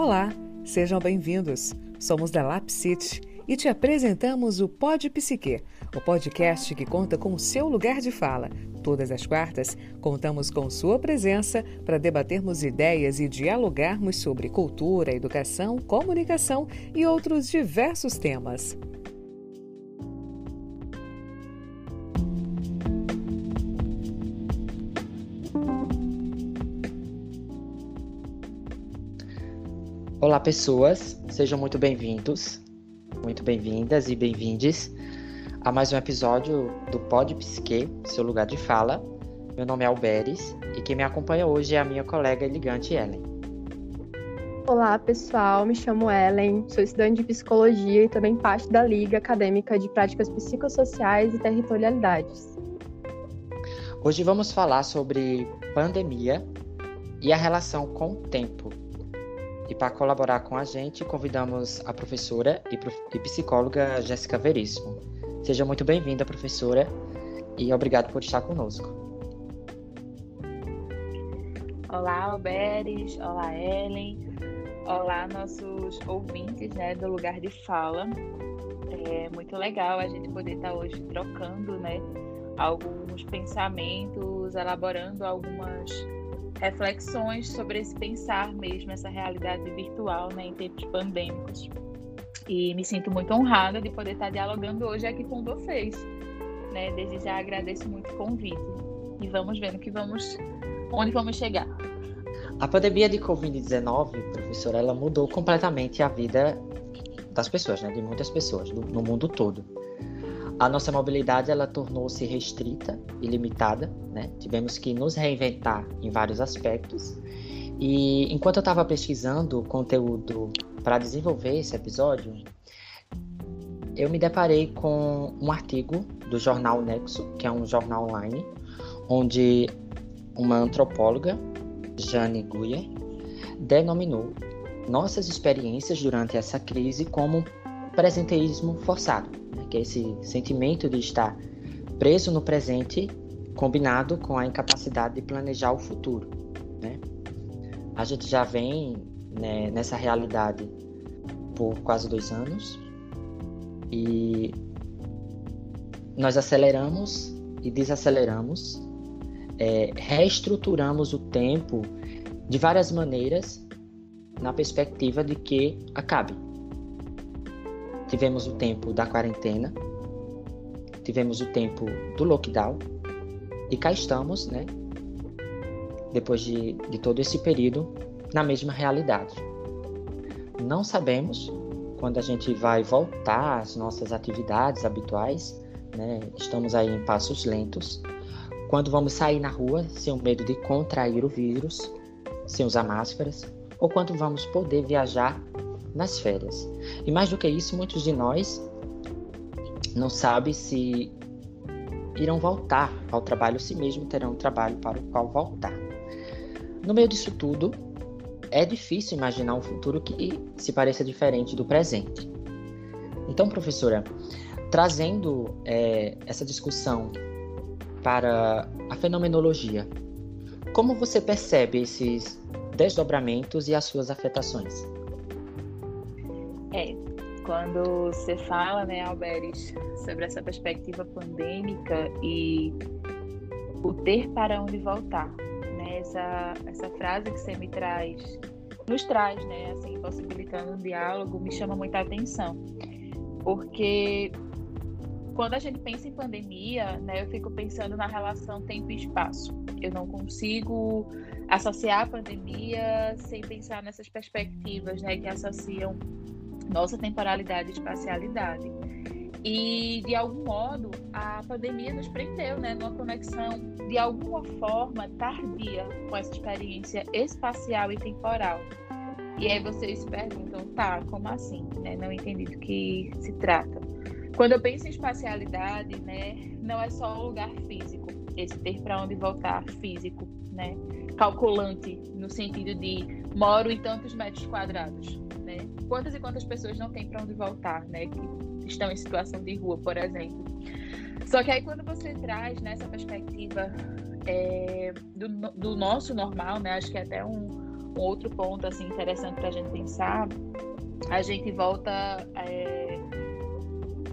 Olá, sejam bem-vindos. Somos da Lap City e te apresentamos o Pod Psique, o podcast que conta com o seu lugar de fala. Todas as quartas, contamos com sua presença para debatermos ideias e dialogarmos sobre cultura, educação, comunicação e outros diversos temas. Olá, pessoas, sejam muito bem-vindos, muito bem-vindas e bem-vindes a mais um episódio do Pod Psique, seu lugar de fala. Meu nome é Alberes e quem me acompanha hoje é a minha colega elegante Ellen. Olá, pessoal, me chamo Ellen, sou estudante de psicologia e também parte da Liga Acadêmica de Práticas Psicossociais e Territorialidades. Hoje vamos falar sobre pandemia e a relação com o tempo e para colaborar com a gente, convidamos a professora e, psicóloga Jéssica Veríssimo. Seja muito bem-vinda, professora, e obrigado por estar conosco. Olá, Alberes. Olá, Ellen. Olá, nossos ouvintes né, do Lugar de Fala. É muito legal a gente poder estar hoje trocando né, alguns pensamentos, elaborando algumas reflexões sobre esse pensar mesmo, essa realidade virtual né, em tempos pandêmicos. E me sinto muito honrada de poder estar dialogando hoje aqui com vocês. Né? Desde já agradeço muito o convite. E vamos vendo que vamos, onde vamos chegar. A pandemia de Covid-19, professora, ela mudou completamente a vida das pessoas, né? de muitas pessoas, do, no mundo todo a nossa mobilidade ela tornou-se restrita e limitada, né? Tivemos que nos reinventar em vários aspectos. E enquanto eu estava pesquisando conteúdo para desenvolver esse episódio, eu me deparei com um artigo do jornal Nexo, que é um jornal online, onde uma antropóloga, Jane Guyer, denominou nossas experiências durante essa crise como presenteísmo forçado que é esse sentimento de estar preso no presente combinado com a incapacidade de planejar o futuro. Né? A gente já vem né, nessa realidade por quase dois anos e nós aceleramos e desaceleramos, é, reestruturamos o tempo de várias maneiras na perspectiva de que acabe. Tivemos o tempo da quarentena, tivemos o tempo do lockdown e cá estamos, né? Depois de, de todo esse período, na mesma realidade. Não sabemos quando a gente vai voltar às nossas atividades habituais, né? Estamos aí em passos lentos. Quando vamos sair na rua sem o medo de contrair o vírus, sem usar máscaras, ou quando vamos poder viajar nas férias. E mais do que isso, muitos de nós não sabem se irão voltar ao trabalho, se mesmo terão um trabalho para o qual voltar. No meio disso tudo, é difícil imaginar um futuro que se pareça diferente do presente. Então, professora, trazendo é, essa discussão para a fenomenologia, como você percebe esses desdobramentos e as suas afetações? É, quando você fala, né, Alberes, sobre essa perspectiva pandêmica e o ter para onde voltar, né, essa, essa frase que você me traz, nos traz, né, assim, possibilitando um diálogo, me chama muita atenção, porque quando a gente pensa em pandemia, né, eu fico pensando na relação tempo e espaço. Eu não consigo associar a pandemia sem pensar nessas perspectivas, né, que associam nossa temporalidade e espacialidade. E, de algum modo, a pandemia nos prendeu né, numa conexão, de alguma forma, tardia com essa experiência espacial e temporal. E aí vocês perguntam, tá, como assim? Né? Não entendi do que se trata. Quando eu penso em espacialidade, né, não é só o lugar físico, esse ter para onde voltar físico, né? Calculante, no sentido de moro em tantos metros quadrados né? Quantas e quantas pessoas não têm para onde voltar, né? Que estão em situação de rua, por exemplo. Só que aí quando você traz nessa perspectiva é, do, do, nosso normal, né? Acho que é até um, um outro ponto assim interessante para a gente pensar, a gente volta é,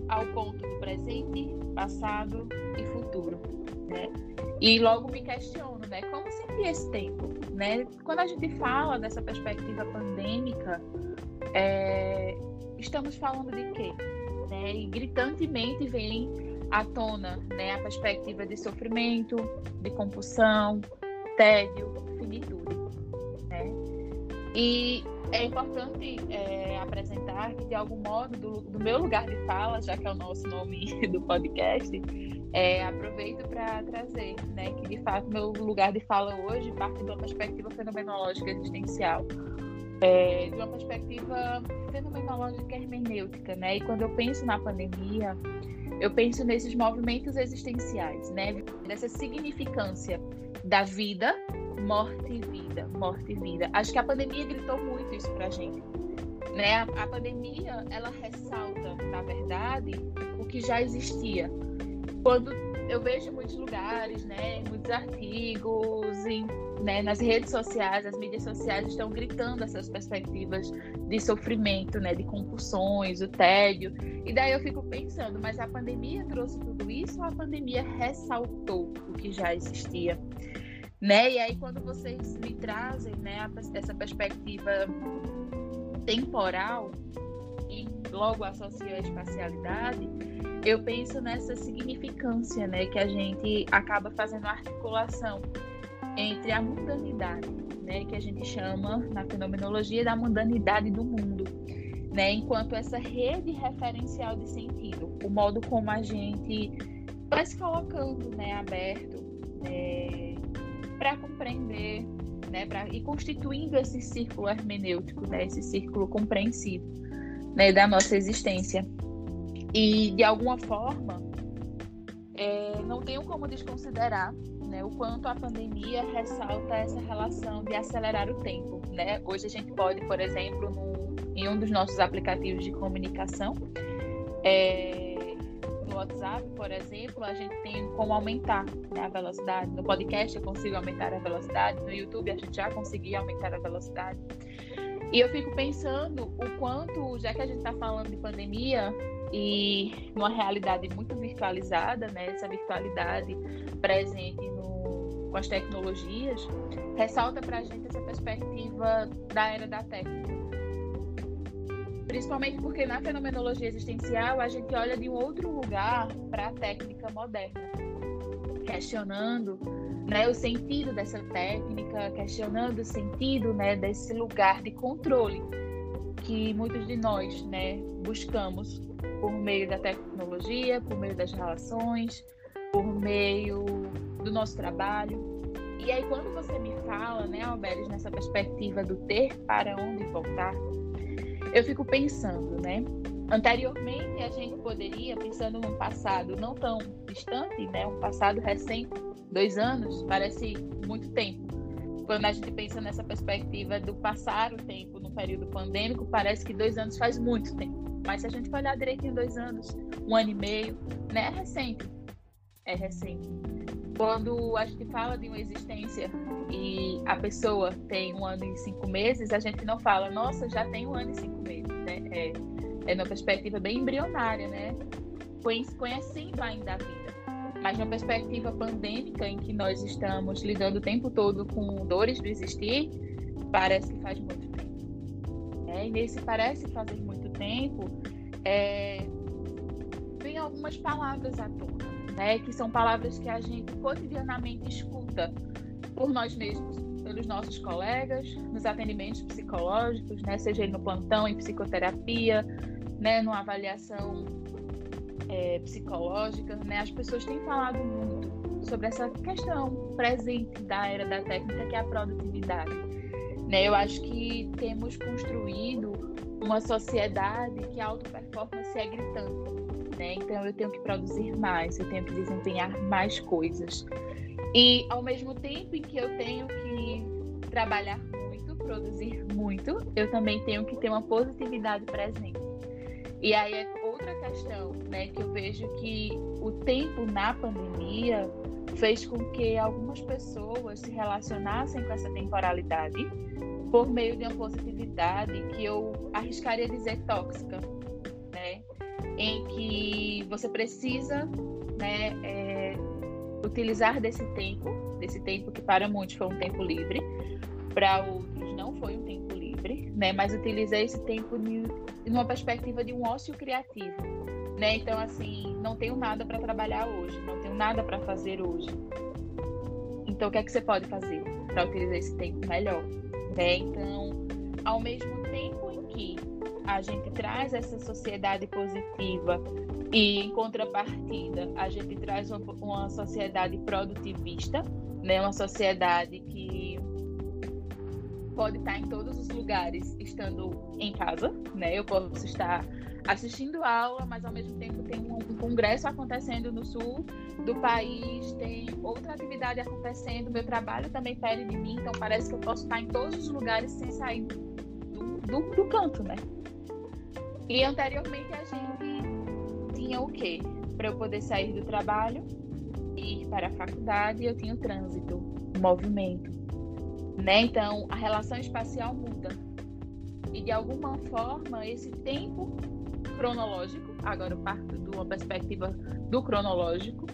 ao ponto do presente, passado e futuro, né? E logo me questiono, né? Como seria esse tempo, né? Quando a gente fala dessa perspectiva pandêmica, é, estamos falando de quê? Né? E gritantemente vem à tona, né? A perspectiva de sofrimento, de compulsão, tédio, finitude, né? E é importante é, apresentar que, de algum modo, do, do, meu lugar de fala, já que é o nosso nome do podcast, é, aproveito para trazer né, que, de fato, meu lugar de fala hoje parte de uma perspectiva fenomenológica existencial, é, de uma perspectiva fenomenológica hermenêutica. Né? E quando eu penso na pandemia, eu penso nesses movimentos existenciais, né? Dessa significância da vida, morte e vida, morte e vida. Acho que a pandemia gritou muito isso pra gente. Né? A, a pandemia, ela ressalta, na verdade, o que já existia. Quando eu vejo muitos lugares, né, muitos artigos, em, né, nas redes sociais, as mídias sociais estão gritando essas perspectivas de sofrimento, né, de compulsões, o tédio. E daí eu fico pensando, mas a pandemia trouxe tudo isso ou a pandemia ressaltou o que já existia? Né? E aí quando vocês me trazem, né, essa perspectiva temporal e logo associa a espacialidade, eu penso nessa significância, né, que a gente acaba fazendo articulação entre a mundanidade, né, que a gente chama na fenomenologia da mundanidade do mundo, né, enquanto essa rede referencial de sentido, o modo como a gente vai se colocando, né, aberto, né, para compreender, né, pra, e constituindo esse círculo hermenêutico, né, esse círculo compreensivo, né, da nossa existência. E, de alguma forma, é, não tenho como desconsiderar né, o quanto a pandemia ressalta essa relação de acelerar o tempo. Né? Hoje a gente pode, por exemplo, no, em um dos nossos aplicativos de comunicação, é, no WhatsApp, por exemplo, a gente tem como aumentar né, a velocidade. No podcast eu consigo aumentar a velocidade, no YouTube a gente já conseguiu aumentar a velocidade. E eu fico pensando o quanto, já que a gente está falando de pandemia, e numa realidade muito virtualizada, né, essa virtualidade presente no, com as tecnologias, ressalta para a gente essa perspectiva da era da técnica. Principalmente porque na fenomenologia existencial a gente olha de um outro lugar para a técnica moderna, questionando né, o sentido dessa técnica, questionando o sentido né, desse lugar de controle que muitos de nós né, buscamos por meio da tecnologia, por meio das relações, por meio do nosso trabalho. E aí, quando você me fala, né, Alberes, nessa perspectiva do ter para onde voltar, eu fico pensando, né? Anteriormente, a gente poderia, pensando num passado não tão distante, né, um passado recente, dois anos, parece muito tempo. Quando a gente pensa nessa perspectiva do passar o tempo no período pandêmico, parece que dois anos faz muito tempo. Mas se a gente olhar direito em dois anos, um ano e meio, né, é recente. É recente. Quando a gente fala de uma existência e a pessoa tem um ano e cinco meses, a gente não fala, nossa, já tem um ano e cinco meses, né? É, é uma perspectiva bem embrionária, né? Conhecendo ainda a vida. Mas numa perspectiva pandêmica, em que nós estamos lidando o tempo todo com dores do existir, parece que faz muito tempo. É, e nesse parece fazer muito tempo, é, vem algumas palavras à tona, né? Que são palavras que a gente cotidianamente escuta por nós mesmos, pelos nossos colegas, nos atendimentos psicológicos, né? Seja no plantão, em psicoterapia, né? Numa avaliação é, psicológica, né? As pessoas têm falado muito sobre essa questão presente da era da técnica, que é a produtividade. Né? Eu acho que temos construído uma sociedade que a auto-performance é gritante. Né? Então eu tenho que produzir mais, eu tenho que desempenhar mais coisas. E ao mesmo tempo em que eu tenho que trabalhar muito, produzir muito, eu também tenho que ter uma positividade presente. E aí é outra questão, né, que eu vejo que o tempo na pandemia fez com que algumas pessoas se relacionassem com essa temporalidade por meio de uma positividade que eu arriscaria dizer tóxica, né? Em que você precisa, né, é, utilizar desse tempo, desse tempo que para muitos foi um tempo livre, para outros não foi um tempo livre, né? Mas utilizar esse tempo numa perspectiva de um ócio criativo, né? Então assim, não tenho nada para trabalhar hoje, não tenho nada para fazer hoje. Então o que é que você pode fazer para utilizar esse tempo melhor? Né? Então, ao mesmo tempo em que a gente traz essa sociedade positiva e, em contrapartida, a gente traz uma, uma sociedade produtivista, né? uma sociedade que pode estar em todos os lugares estando em casa, né? Eu posso estar assistindo aula, mas ao mesmo tempo tem um, congresso acontecendo no sul do país, tem outra atividade acontecendo, meu trabalho também pede de mim, então parece que eu posso estar em todos os lugares sem sair do, do, do canto, né? E anteriormente a gente tinha o quê? Para eu poder sair do trabalho, ir para a faculdade, eu tinha o trânsito, o movimento, né? Então a relação espacial muda. E de alguma forma, esse tempo cronológico, agora eu parto de uma perspectiva do cronológico,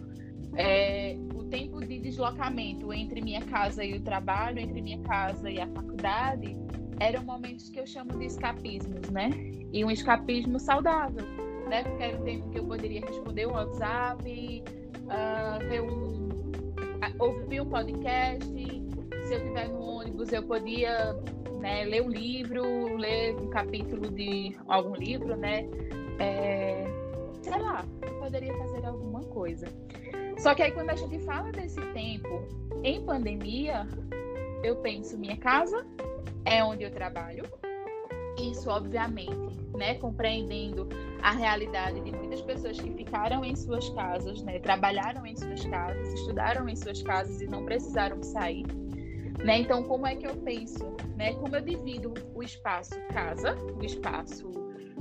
é, o tempo de deslocamento entre minha casa e o trabalho, entre minha casa e a faculdade, eram momentos que eu chamo de escapismos, né? E um escapismo saudável, né? Porque era o tempo que eu poderia responder um WhatsApp, uh, ver um, ouvir um podcast, se eu estiver no ônibus eu podia né, ler um livro, ler um capítulo de algum livro, né? É, sei lá, eu poderia fazer alguma coisa. Só que aí quando a gente fala desse tempo em pandemia, eu penso minha casa é onde eu trabalho. Isso, obviamente, né, compreendendo a realidade de muitas pessoas que ficaram em suas casas, né, trabalharam em suas casas, estudaram em suas casas e não precisaram sair. Né? Então, como é que eu penso? Né? Como eu divido o espaço casa, o espaço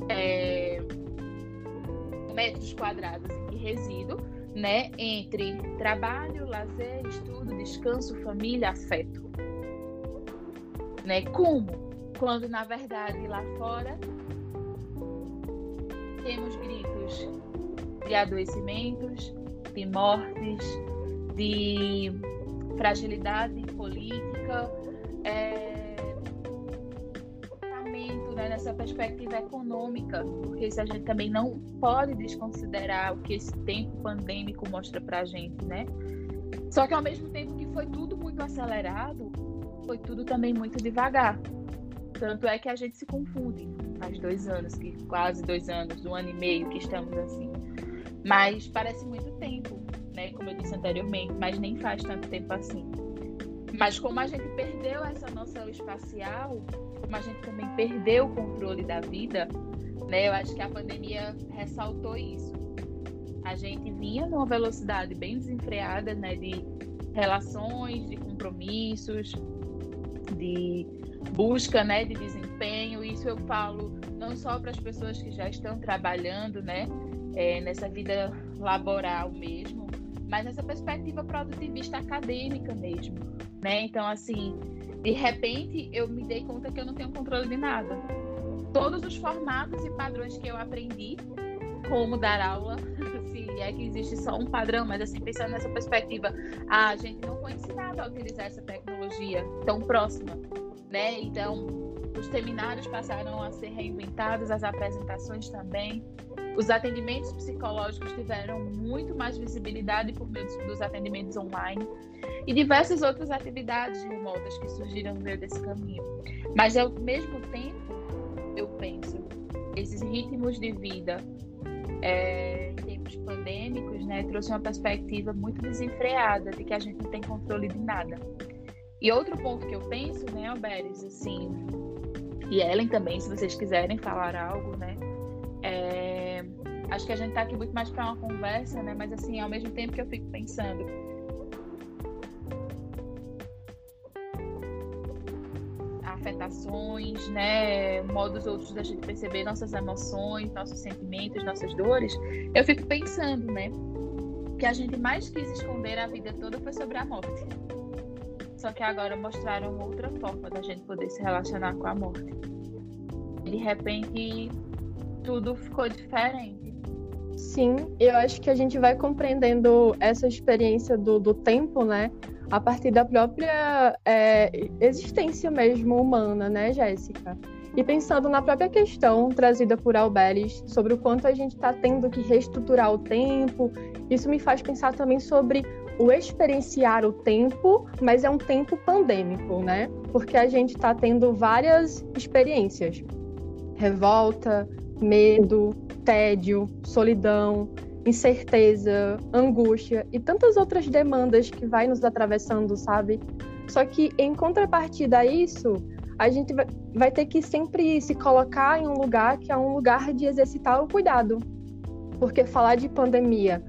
é, metros quadrados em que resido, né? Entre trabalho, lazer, estudo, descanso, família, afeto. Né? Como? Quando, na verdade, lá fora temos gritos de adoecimentos, de mortes, de fragilidade política, é, né, nessa perspectiva econômica, porque isso a gente também não pode desconsiderar o que esse tempo pandêmico mostra para a gente, né? Só que ao mesmo tempo que foi tudo muito acelerado, foi tudo também muito devagar. Tanto é que a gente se confunde faz dois anos, que quase dois anos, um ano e meio que estamos assim. Mas parece muito tempo né? Como eu disse anteriormente, mas nem faz tanto tempo assim. Mas como a gente perdeu essa noção espacial, como a gente também perdeu o controle da vida, né? Eu acho que a pandemia ressaltou isso. A gente vinha numa velocidade bem desenfreada, né? De relações, de compromissos, de busca, né? De desempenho. Isso eu falo não só para as pessoas que já estão trabalhando, né? É, nessa vida laboral mesmo, mas essa perspectiva produtivista acadêmica mesmo, né? Então, assim, de repente eu me dei conta que eu não tenho controle de nada. Todos os formatos e padrões que eu aprendi, como dar aula, se é que existe só um padrão, mas assim, pensando nessa perspectiva, a gente não foi ensinado a utilizar essa tecnologia tão próxima, né? Então, os seminários passaram a ser reinventados, as apresentações também. Os atendimentos psicológicos tiveram muito mais visibilidade por meio dos atendimentos online e diversas outras atividades remotas que surgiram no meio desse caminho. Mas ao mesmo tempo, eu penso, esses ritmos de vida é, em tempos pandêmicos, né, trouxe uma perspectiva muito desenfreada de que a gente não tem controle de nada. E outro ponto que eu penso, né, Alberes, assim, e Ellen também, se vocês quiserem falar algo, né, é, acho que a gente está aqui muito mais para uma conversa, né? Mas assim, ao mesmo tempo que eu fico pensando, afetações, né, modos outros da gente perceber nossas emoções, nossos sentimentos, nossas dores, eu fico pensando, né, que a gente mais quis esconder a vida toda foi sobre a morte. Só que agora mostraram outra forma da gente poder se relacionar com a morte. De repente, tudo ficou diferente. Sim, eu acho que a gente vai compreendendo essa experiência do, do tempo, né? A partir da própria é, existência mesmo humana, né, Jéssica? E pensando na própria questão trazida por Alberes sobre o quanto a gente está tendo que reestruturar o tempo, isso me faz pensar também sobre o experienciar o tempo, mas é um tempo pandêmico, né? Porque a gente está tendo várias experiências: revolta, medo, tédio, solidão, incerteza, angústia e tantas outras demandas que vai nos atravessando, sabe? Só que em contrapartida a isso, a gente vai ter que sempre se colocar em um lugar que é um lugar de exercitar o cuidado. Porque falar de pandemia,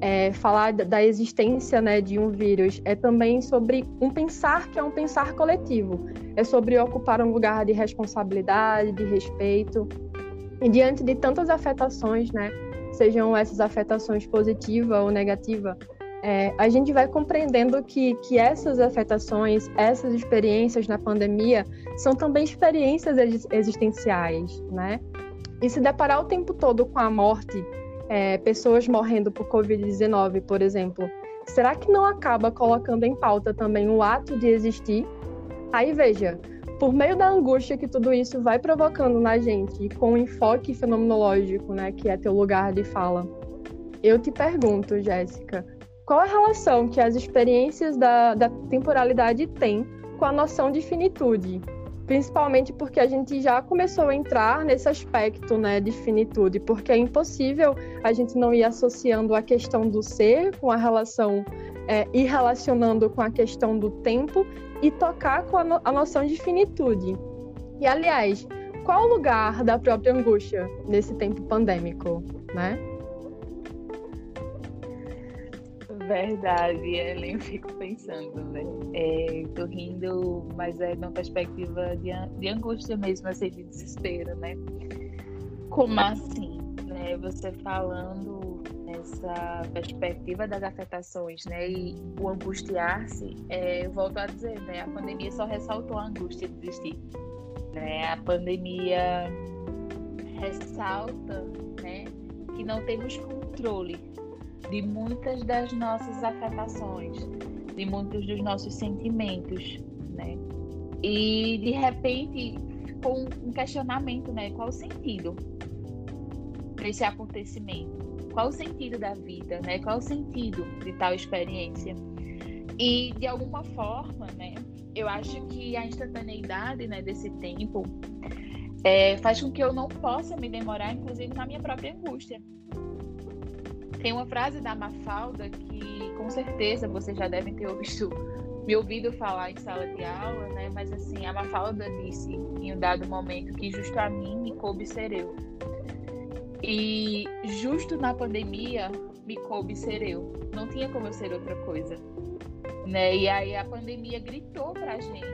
é, falar da existência né, de um vírus, é também sobre um pensar que é um pensar coletivo. É sobre ocupar um lugar de responsabilidade, de respeito. E diante de tantas afetações, né, sejam essas afetações positiva ou negativa, é, a gente vai compreendendo que, que essas afetações, essas experiências na pandemia, são também experiências existenciais, né? E se deparar o tempo todo com a morte, é, pessoas morrendo por Covid-19, por exemplo, será que não acaba colocando em pauta também o ato de existir? Aí veja, por meio da angústia que tudo isso vai provocando na gente, com o enfoque fenomenológico, né, que é teu lugar de fala, eu te pergunto, Jéssica, qual a relação que as experiências da, da temporalidade têm com a noção de finitude? Principalmente porque a gente já começou a entrar nesse aspecto né, de finitude, porque é impossível a gente não ir associando a questão do ser com a relação é, e relacionando com a questão do tempo e tocar com a, no, a noção de finitude. E, aliás, qual o lugar da própria angústia nesse tempo pandêmico, né? Verdade, eu fico pensando, né? É, tô rindo, mas é numa perspectiva de, de angústia mesmo, assim, de desespero, né? Como assim, né? Você falando nessa perspectiva das afetações, né? E o angustiar-se, é, volto a dizer, né? A pandemia só ressaltou a angústia de existir, né? A pandemia ressalta, né? Que não temos controle de muitas das nossas afetações, de muitos dos nossos sentimentos, né? E de repente com um questionamento, né? Qual o sentido desse acontecimento? Qual o sentido da vida, né? Qual o sentido de tal experiência? E de alguma forma, né? Eu acho que a instantaneidade, né, desse tempo é, faz com que eu não possa me demorar, inclusive na minha própria angústia, tem uma frase da Mafalda que com certeza vocês já devem ter ouvido, me ouvido falar em sala de aula, né? Mas assim, a Mafalda disse em um dado momento que justo a mim me coube ser eu. E justo na pandemia me coube ser eu. Não tinha como eu ser outra coisa. Né? E aí a pandemia gritou pra gente: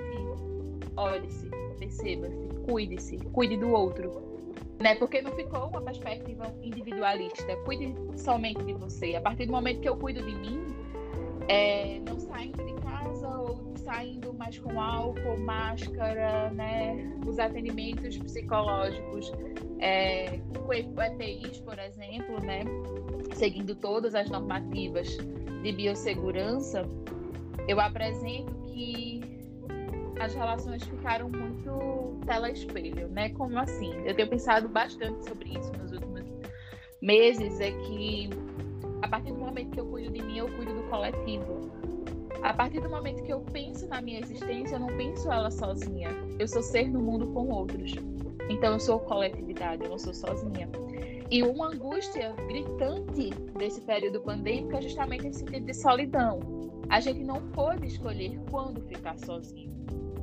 olhe-se, perceba-se, cuide-se, cuide do outro né? Porque não ficou uma perspectiva individualista. Cuide somente de você. A partir do momento que eu cuido de mim, é, não saindo de casa ou saindo mais com álcool, máscara, né? Os atendimentos psicológicos é, com EPIs, por exemplo, né? Seguindo todas as normativas de biossegurança, eu apresento que as relações ficaram muito tela-espelho, né? Como assim? Eu tenho pensado bastante sobre isso nos últimos meses, é que a partir do momento que eu cuido de mim, eu cuido do coletivo. A partir do momento que eu penso na minha existência, eu não penso ela sozinha. Eu sou ser no mundo com outros. Então eu sou coletividade, eu não sou sozinha. E uma angústia gritante desse período pandêmico é justamente esse sentido de solidão. A gente não pôde escolher quando ficar sozinho.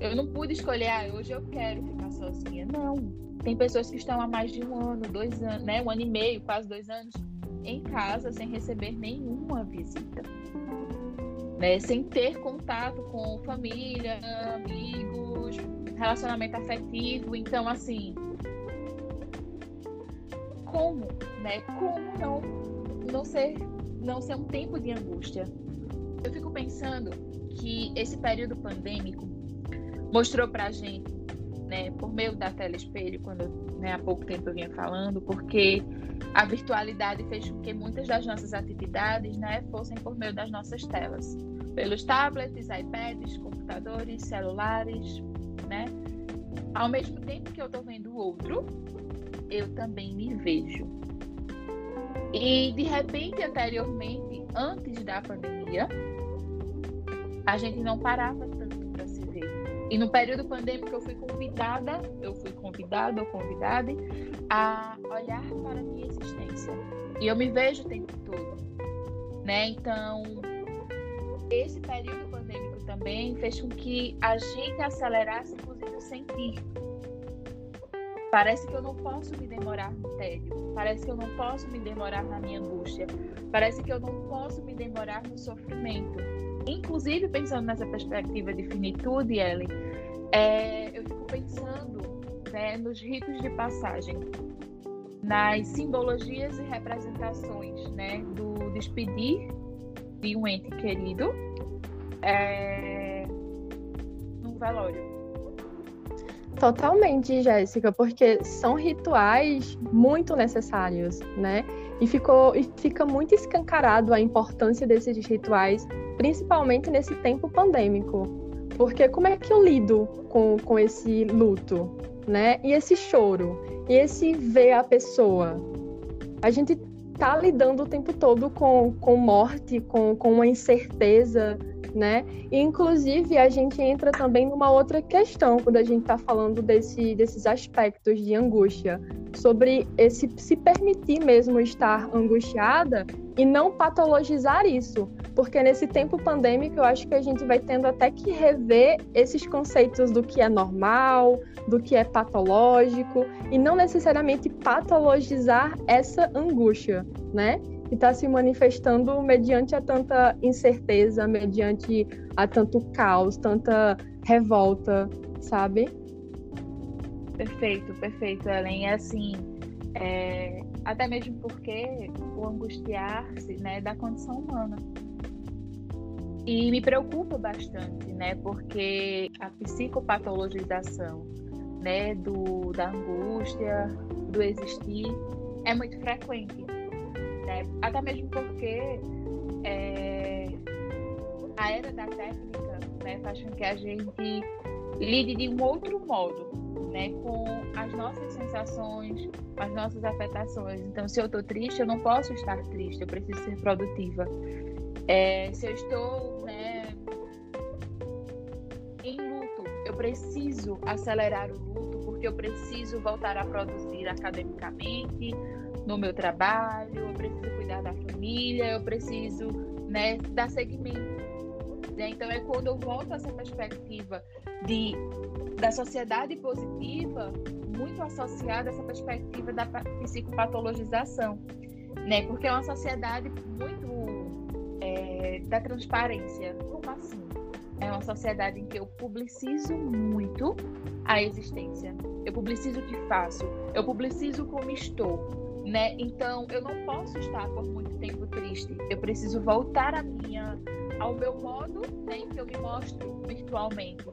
Eu não pude escolher, ah, hoje eu quero ficar sozinha. Não. Tem pessoas que estão há mais de um ano, dois anos, né? Um ano e meio, quase dois anos, em casa sem receber nenhuma visita. Né? Sem ter contato com família, amigos, relacionamento afetivo. Então, assim, como, né? Como não, não ser, não ser um tempo de angústia? eu fico pensando que esse período pandêmico mostrou para a gente, né, por meio da tela espelho, quando né, há pouco tempo eu vinha falando, porque a virtualidade fez com que muitas das nossas atividades né, fossem por meio das nossas telas, pelos tablets, iPads, computadores, celulares, né? Ao mesmo tempo que eu estou vendo o outro, eu também me vejo. E de repente, anteriormente, antes da pandemia, a gente não parava E no período pandêmico eu fui convidada, eu fui convidada ou convidada a olhar para a minha existência. E eu me vejo o tempo todo, né? Então, esse período pandêmico também fez com que a gente acelerasse, inclusive, o sentir. Parece que eu não posso me demorar no tédio. Parece que eu não posso me demorar na minha angústia. Parece que eu não posso me demorar no sofrimento. Inclusive, pensando nessa perspectiva de finitude, Ellen, é, eu fico pensando né, nos ritos de passagem, nas simbologias e representações né, do despedir de um ente querido é, no velório. Totalmente, Jéssica, porque são rituais muito necessários, né? E, ficou, e fica muito escancarado a importância desses rituais, principalmente nesse tempo pandêmico. Porque como é que eu lido com, com esse luto, né? E esse choro, e esse ver a pessoa. A gente tá lidando o tempo todo com, com morte, com, com uma incerteza, né? E, inclusive, a gente entra também numa outra questão quando a gente está falando desse, desses aspectos de angústia, sobre esse se permitir mesmo estar angustiada e não patologizar isso, porque nesse tempo pandêmico eu acho que a gente vai tendo até que rever esses conceitos do que é normal, do que é patológico e não necessariamente patologizar essa angústia, né? Que está se manifestando mediante a tanta incerteza, mediante a tanto caos, tanta revolta, sabe? Perfeito, perfeito, Ellen. É assim, é, até mesmo porque o angustiar-se né, da condição humana. E me preocupa bastante, né? Porque a psicopatologização né, do, da angústia, do existir, é muito frequente né? Até mesmo porque é, a era da técnica né, faz com que a gente lide de um outro modo, né, com as nossas sensações, as nossas afetações. Então, se eu estou triste, eu não posso estar triste, eu preciso ser produtiva. É, se eu estou né, em luto, eu preciso acelerar o luto, porque eu preciso voltar a produzir academicamente, no meu trabalho, eu preciso cuidar da família, eu preciso né, dar seguimento. Né? Então é quando eu volto a essa perspectiva de, da sociedade positiva, muito associada a essa perspectiva da psicopatologização, né? Porque é uma sociedade muito é, da transparência. Como assim? É uma sociedade em que eu publicizo muito a existência. Eu publicizo o que faço. Eu publicizo como estou né? Então, eu não posso estar por muito tempo triste. Eu preciso voltar a minha ao meu modo, né, que eu me mostro virtualmente,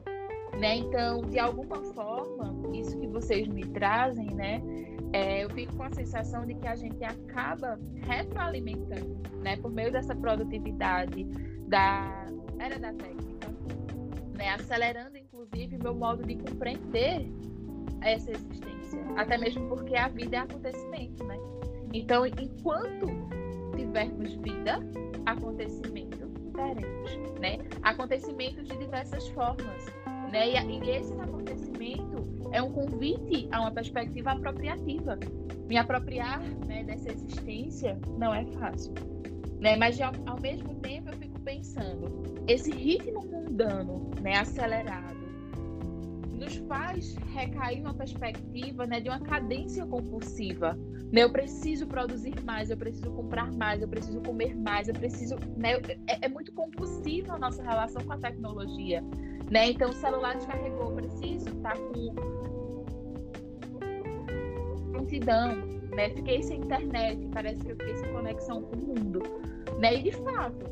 né? Então, de alguma forma, isso que vocês me trazem, né? É, eu fico com a sensação de que a gente acaba retroalimentando, né? Por meio dessa produtividade da era da técnica, né? Acelerando, inclusive, meu modo de compreender essa existência. Até mesmo porque a vida é acontecimento, né? Então, enquanto tivermos vida, acontecimento teremos, né? Acontecimentos de diversas formas, né? E, e esse acontecimento é um convite a uma perspectiva apropriativa. Me apropriar né, dessa existência não é fácil, né? Mas ao, ao mesmo tempo eu fico pensando, esse ritmo mundano, né, acelerado nos faz recair uma perspectiva né, de uma cadência compulsiva. Né? Eu preciso produzir mais, eu preciso comprar mais, eu preciso comer mais, eu preciso. Né? É, é muito compulsiva a nossa relação com a tecnologia. Né? Então, o celular descarregou, eu preciso estar tá com prontidão. Né? Fiquei sem internet, parece que eu fiquei sem conexão com o mundo. Né? E de fato,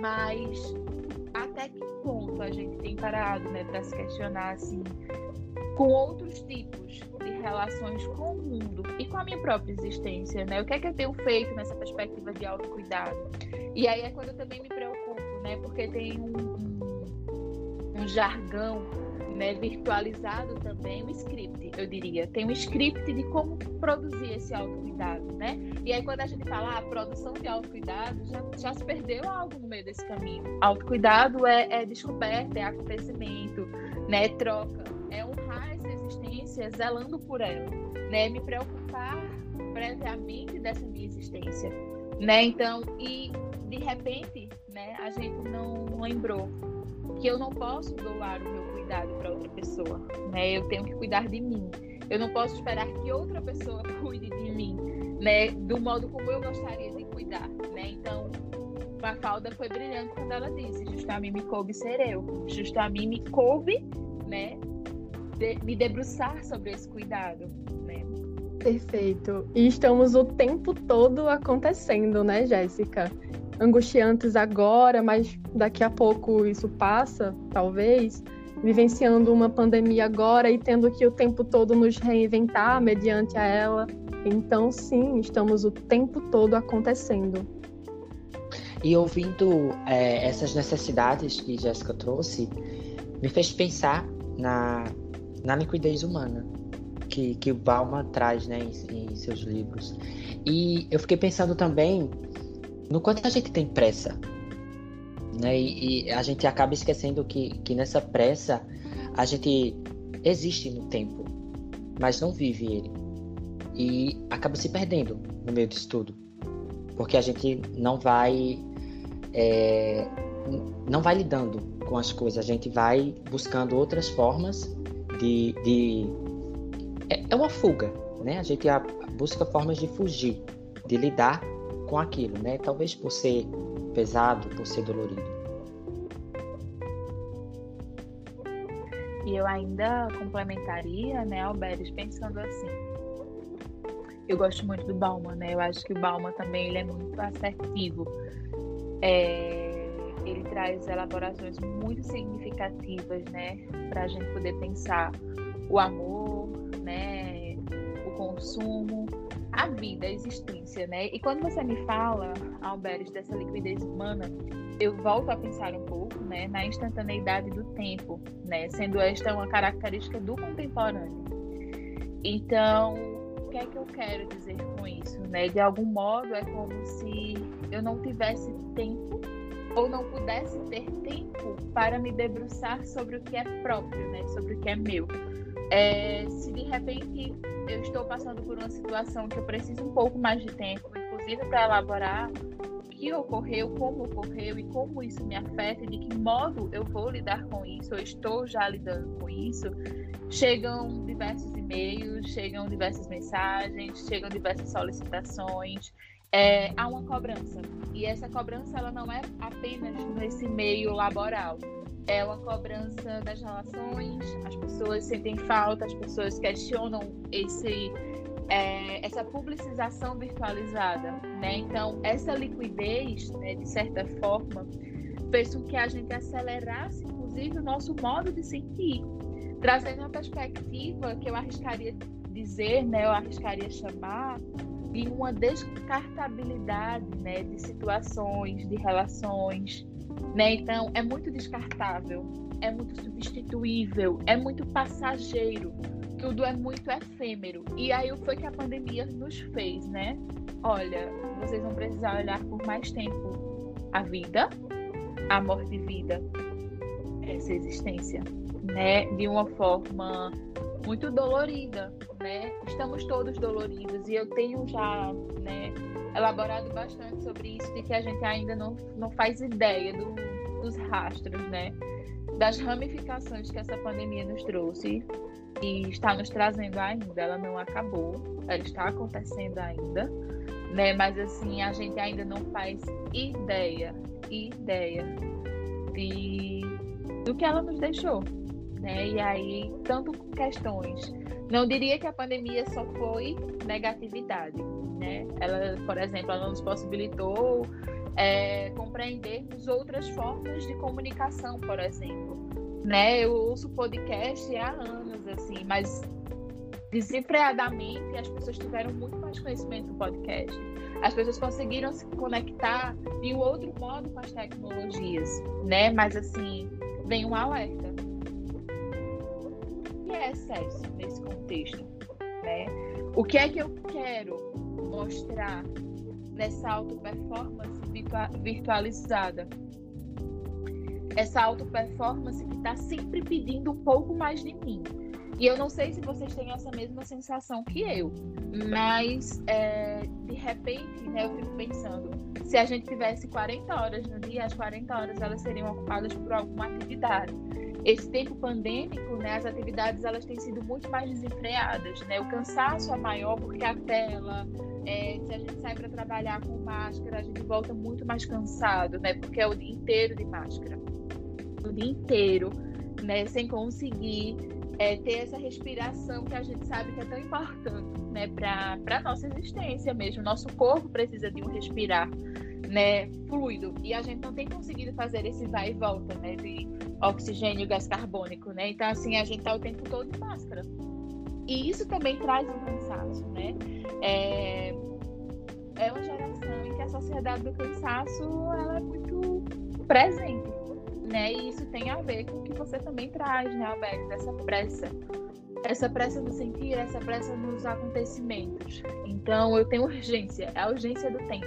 Mas até que ponto a gente tem parado, né, para se questionar assim, com outros tipos de relações com o mundo e com a minha própria existência, né? O que é que eu tenho feito nessa perspectiva de autocuidado? E aí é quando eu também me preocupo, né? Porque tem um, um, um jargão né, virtualizado também um script, eu diria. Tem um script de como produzir esse autocuidado, né? E aí quando a gente fala ah, produção de autocuidado, já, já se perdeu algo no meio desse caminho. Autocuidado é, é descoberta, é acontecimento, né? É troca, é honrar essa existência, zelando por ela, né? Me preocupar previamente dessa minha existência, né? Então, e de repente, né, a gente não lembrou que eu não posso doar o meu cuidado para outra pessoa, né? Eu tenho que cuidar de mim. Eu não posso esperar que outra pessoa cuide de mim, né? Do modo como eu gostaria de cuidar, né? Então, Mafalda foi brilhante quando ela disse: Justo a mim me coube ser eu, justo a mim me coube, né? De, me debruçar sobre esse cuidado, né? Perfeito. E estamos o tempo todo acontecendo, né, Jéssica? Angustiantes agora, mas daqui a pouco isso passa, talvez vivenciando uma pandemia agora e tendo que o tempo todo nos reinventar mediante a ela. Então, sim, estamos o tempo todo acontecendo. E ouvindo é, essas necessidades que Jéssica trouxe, me fez pensar na, na liquidez humana que, que o Bauman traz né, em, em seus livros. E eu fiquei pensando também no quanto a gente tem pressa né? E, e, a gente acaba esquecendo que, que nessa pressa a gente existe no tempo, mas não vive ele. E acaba se perdendo no meio disso tudo. Porque a gente não vai. É, não vai lidando com as coisas, a gente vai buscando outras formas de. de... É, é uma fuga, né? A gente busca formas de fugir, de lidar com aquilo, né? Talvez por ser pesado, por ser dolorido. E eu ainda complementaria, né, Alberes, pensando assim. Eu gosto muito do Bauman, né? Eu acho que o Bauman também ele é muito assertivo. É, ele traz elaborações muito significativas, né, para a gente poder pensar o amor, né, consumo, a vida, a existência, né? E quando você me fala, Alberes, dessa liquidez humana, eu volto a pensar um pouco, né, na instantaneidade do tempo, né, sendo esta uma característica do contemporâneo. Então, o que é que eu quero dizer com isso, né? De algum modo é como se eu não tivesse tempo ou não pudesse ter tempo para me debruçar sobre o que é próprio, né? Sobre o que é meu. É, se de repente eu estou passando por uma situação que eu preciso um pouco mais de tempo, inclusive para elaborar o que ocorreu, como ocorreu e como isso me afeta e de que modo eu vou lidar com isso, eu estou já lidando com isso, chegam diversos e-mails, chegam diversas mensagens, chegam diversas solicitações. É, há uma cobrança e essa cobrança ela não é apenas nesse meio laboral é uma cobrança das relações, as pessoas sentem falta, as pessoas questionam esse, é, essa publicização virtualizada, né? Então, essa liquidez, né, de certa forma, fez com que a gente acelerasse, inclusive, o nosso modo de sentir, trazendo uma perspectiva que eu arriscaria dizer, né, eu arriscaria chamar de uma descartabilidade, né, de situações, de relações, né? Então, é muito descartável, é muito substituível, é muito passageiro, tudo é muito efêmero. E aí, foi que a pandemia nos fez, né? Olha, vocês vão precisar olhar por mais tempo a vida, a morte e vida, essa existência, né? De uma forma muito dolorida, né? Estamos todos doloridos e eu tenho já, né? Elaborado bastante sobre isso, de que a gente ainda não, não faz ideia do, dos rastros, né? Das ramificações que essa pandemia nos trouxe e está nos trazendo ainda. Ela não acabou, ela está acontecendo ainda, né? Mas assim, a gente ainda não faz ideia, ideia de do que ela nos deixou, né? E aí, tanto questões. Não diria que a pandemia só foi negatividade, né? Ela, por exemplo, ela nos possibilitou é, compreendermos outras formas de comunicação, por exemplo. Né? Eu ouço podcast há anos, assim, mas desenfreadamente as pessoas tiveram muito mais conhecimento do podcast. As pessoas conseguiram se conectar de um outro modo com as tecnologias, né? Mas assim, vem um alerta. O que é excesso nesse contexto? Né? O que é que eu quero mostrar nessa auto-performance virtualizada? Essa auto-performance que está sempre pedindo um pouco mais de mim e eu não sei se vocês têm essa mesma sensação que eu, mas é, de repente, né, eu fico pensando, se a gente tivesse 40 horas no dia, as 40 horas elas seriam ocupadas por alguma atividade. Esse tempo pandêmico, né, as atividades elas têm sido muito mais desenfreadas, né? O cansaço é maior porque a tela, é, se a gente sai para trabalhar com máscara, a gente volta muito mais cansado, né? Porque é o dia inteiro de máscara, o dia inteiro, né? Sem conseguir é, ter essa respiração que a gente sabe que é tão importante né, para a nossa existência mesmo. Nosso corpo precisa de um respirar né, fluido e a gente não tem conseguido fazer esse vai e volta né, de oxigênio e gás carbônico. Né? Então, assim, a gente está o tempo todo de máscara. E isso também traz um cansaço. Né? É, é uma geração em que a sociedade do cansaço ela é muito presente né? E isso tem a ver com o que você também traz, né, Alberto? Essa pressa. Essa pressa no sentir, essa pressa nos acontecimentos. Então, eu tenho urgência, é a urgência do tempo,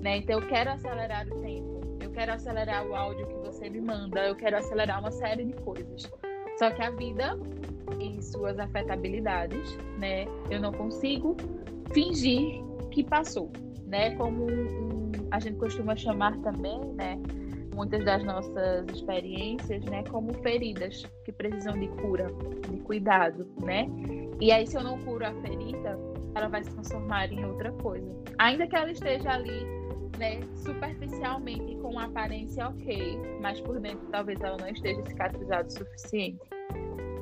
né? Então, eu quero acelerar o tempo, eu quero acelerar o áudio que você me manda, eu quero acelerar uma série de coisas. Só que a vida, em suas afetabilidades, né? Eu não consigo fingir que passou, né? Como a gente costuma chamar também, né? muitas das nossas experiências, né, como feridas que precisam de cura, de cuidado, né? E aí se eu não curo a ferida, ela vai se transformar em outra coisa. Ainda que ela esteja ali, né, superficialmente com aparência ok, mas por dentro talvez ela não esteja cicatrizada o suficiente.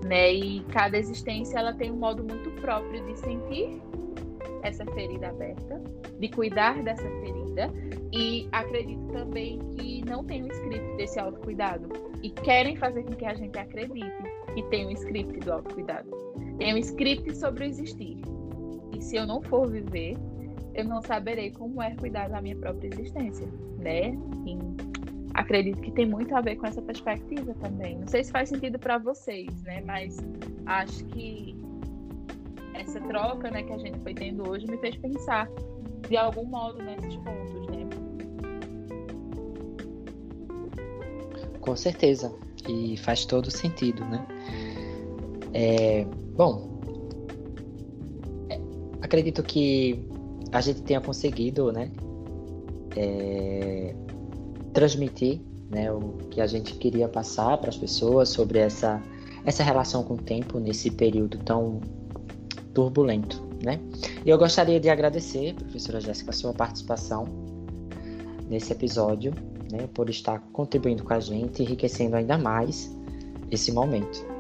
Né? E cada existência ela tem um modo muito próprio de sentir essa ferida aberta, de cuidar dessa ferida e acredito também que não tem um script desse autocuidado e querem fazer com que a gente acredite que tem um script do autocuidado. Tem um script sobre o existir. E se eu não for viver, eu não saberei como é cuidar da minha própria existência, né? Acredito que tem muito a ver com essa perspectiva também. Não sei se faz sentido para vocês, né? Mas acho que essa troca né, que a gente foi tendo hoje me fez pensar de algum modo nesses pontos, né? Com certeza. E faz todo sentido, né? É, bom, acredito que a gente tenha conseguido, né? É, transmitir né, o que a gente queria passar para as pessoas sobre essa, essa relação com o tempo nesse período tão turbulento, né? E eu gostaria de agradecer, professora Jéssica, a sua participação nesse episódio, né, por estar contribuindo com a gente, enriquecendo ainda mais esse momento.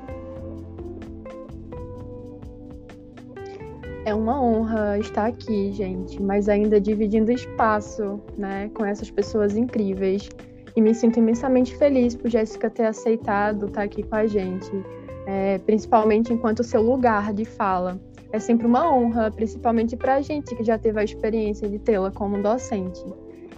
É uma honra estar aqui, gente, mas ainda dividindo espaço, né, com essas pessoas incríveis. E me sinto imensamente feliz por Jéssica ter aceitado estar aqui com a gente, é, principalmente enquanto seu lugar de fala é sempre uma honra, principalmente para a gente que já teve a experiência de tê-la como docente.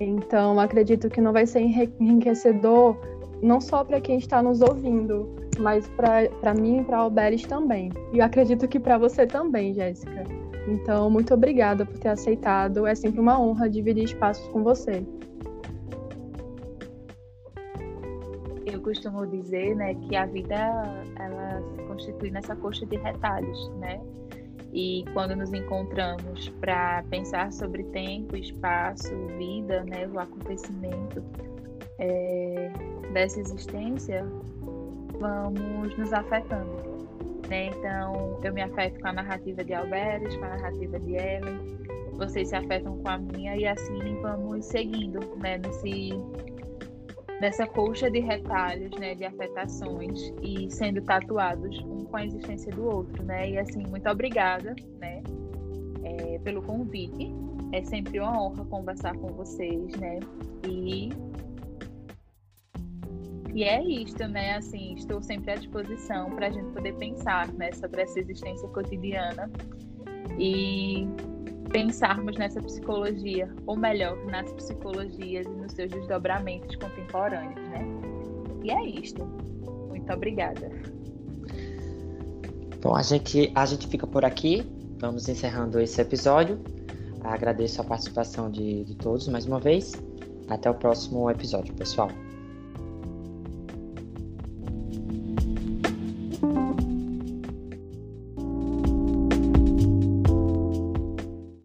Então, acredito que não vai ser enriquecedor não só para quem está nos ouvindo, mas para mim e para Alberes também. E acredito que para você também, Jéssica. Então, muito obrigada por ter aceitado. É sempre uma honra dividir espaços com você. Eu costumo dizer, né, que a vida ela se constitui nessa coxa de retalhos, né? E quando nos encontramos para pensar sobre tempo, espaço, vida, né, o acontecimento é, dessa existência, vamos nos afetando. Né? Então, eu me afeto com a narrativa de Alberes, com a narrativa de Ellen, vocês se afetam com a minha e assim vamos seguindo né, nesse nessa colcha de retalhos, né, de afetações e sendo tatuados um com a existência do outro, né? E assim, muito obrigada, né, é, pelo convite É sempre uma honra conversar com vocês, né? E e é isto, né? Assim, estou sempre à disposição para a gente poder pensar né, sobre essa existência cotidiana e pensarmos nessa psicologia, ou melhor, nas psicologias e nos seus desdobramentos contemporâneos, né? E é isto. Muito obrigada. Bom, a gente, a gente fica por aqui. Vamos encerrando esse episódio. Agradeço a participação de, de todos mais uma vez. Até o próximo episódio, pessoal.